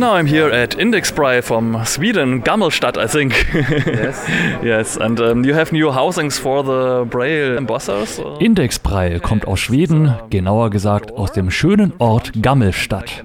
Now I'm here at Indexbry from Sweden, Gammelstadt, I think. Yes. yes, and um, you have new housings for the Braille embossers? or? Indexbreil kommt aus Schweden, genauer gesagt aus dem schönen Ort Gammelstadt.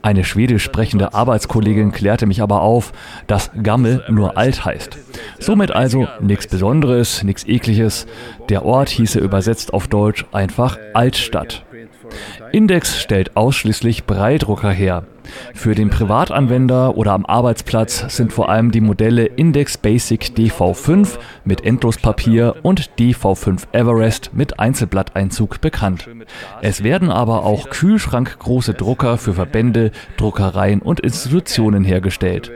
Eine schwedisch sprechende Arbeitskollegin klärte mich aber auf, dass Gammel nur alt heißt. Somit also nichts Besonderes, nichts Ekliges. Der Ort hieße übersetzt auf Deutsch einfach Altstadt. Index stellt ausschließlich Breildrucker her. Für den Privatanwender oder am Arbeitsplatz sind vor allem die Modelle Index Basic DV5 mit Endlospapier und DV5 Everest mit Einzelblatteinzug bekannt. Es werden aber auch kühlschrankgroße Drucker für Verbände, Druckereien und Institutionen hergestellt.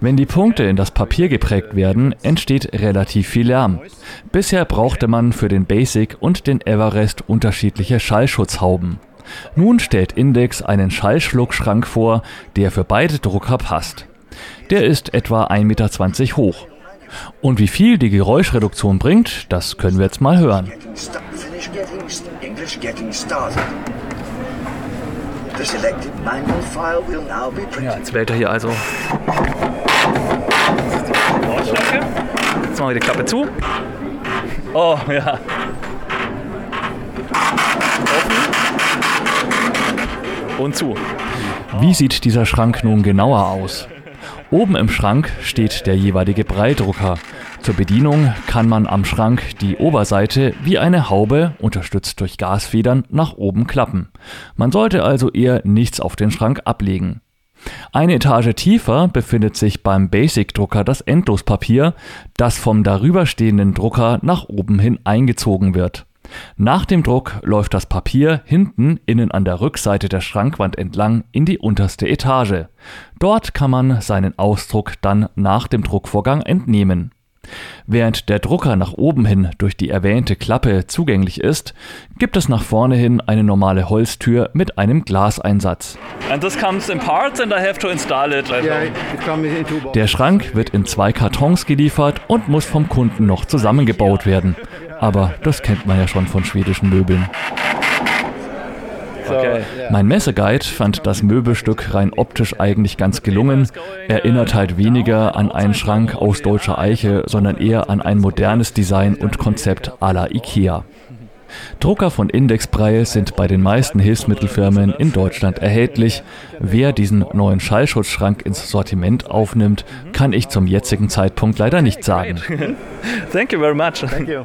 Wenn die Punkte in das Papier geprägt werden, entsteht relativ viel Lärm. Bisher brauchte man für den Basic und den Everest unterschiedliche Schallschutzhauben. Nun stellt Index einen Schallschluckschrank vor, der für beide Drucker passt. Der ist etwa 1,20 Meter hoch. Und wie viel die Geräuschreduktion bringt, das können wir jetzt mal hören. Printed. Jetzt wählt er hier also. Jetzt machen wir die Klappe zu. Oh, ja. Und zu. Wie sieht dieser Schrank nun genauer aus? Oben im Schrank steht der jeweilige Breildrucker. Zur Bedienung kann man am Schrank die Oberseite wie eine Haube, unterstützt durch Gasfedern, nach oben klappen. Man sollte also eher nichts auf den Schrank ablegen. Eine Etage tiefer befindet sich beim Basic-Drucker das Endlospapier, das vom darüberstehenden Drucker nach oben hin eingezogen wird. Nach dem Druck läuft das Papier hinten innen an der Rückseite der Schrankwand entlang in die unterste Etage. Dort kann man seinen Ausdruck dann nach dem Druckvorgang entnehmen. Während der Drucker nach oben hin durch die erwähnte Klappe zugänglich ist, gibt es nach vorne hin eine normale Holztür mit einem Glaseinsatz. Der Schrank wird in zwei Kartons geliefert und muss vom Kunden noch zusammengebaut werden. Aber das kennt man ja schon von schwedischen Möbeln. Okay. Mein Messeguide fand das Möbelstück rein optisch eigentlich ganz gelungen, erinnert halt weniger an einen Schrank aus deutscher Eiche, sondern eher an ein modernes Design und Konzept à la Ikea. Drucker von Indexbreil sind bei den meisten Hilfsmittelfirmen in Deutschland erhältlich. Wer diesen neuen Schallschutzschrank ins Sortiment aufnimmt, kann ich zum jetzigen Zeitpunkt leider nicht sagen. Thank you very much. Thank you.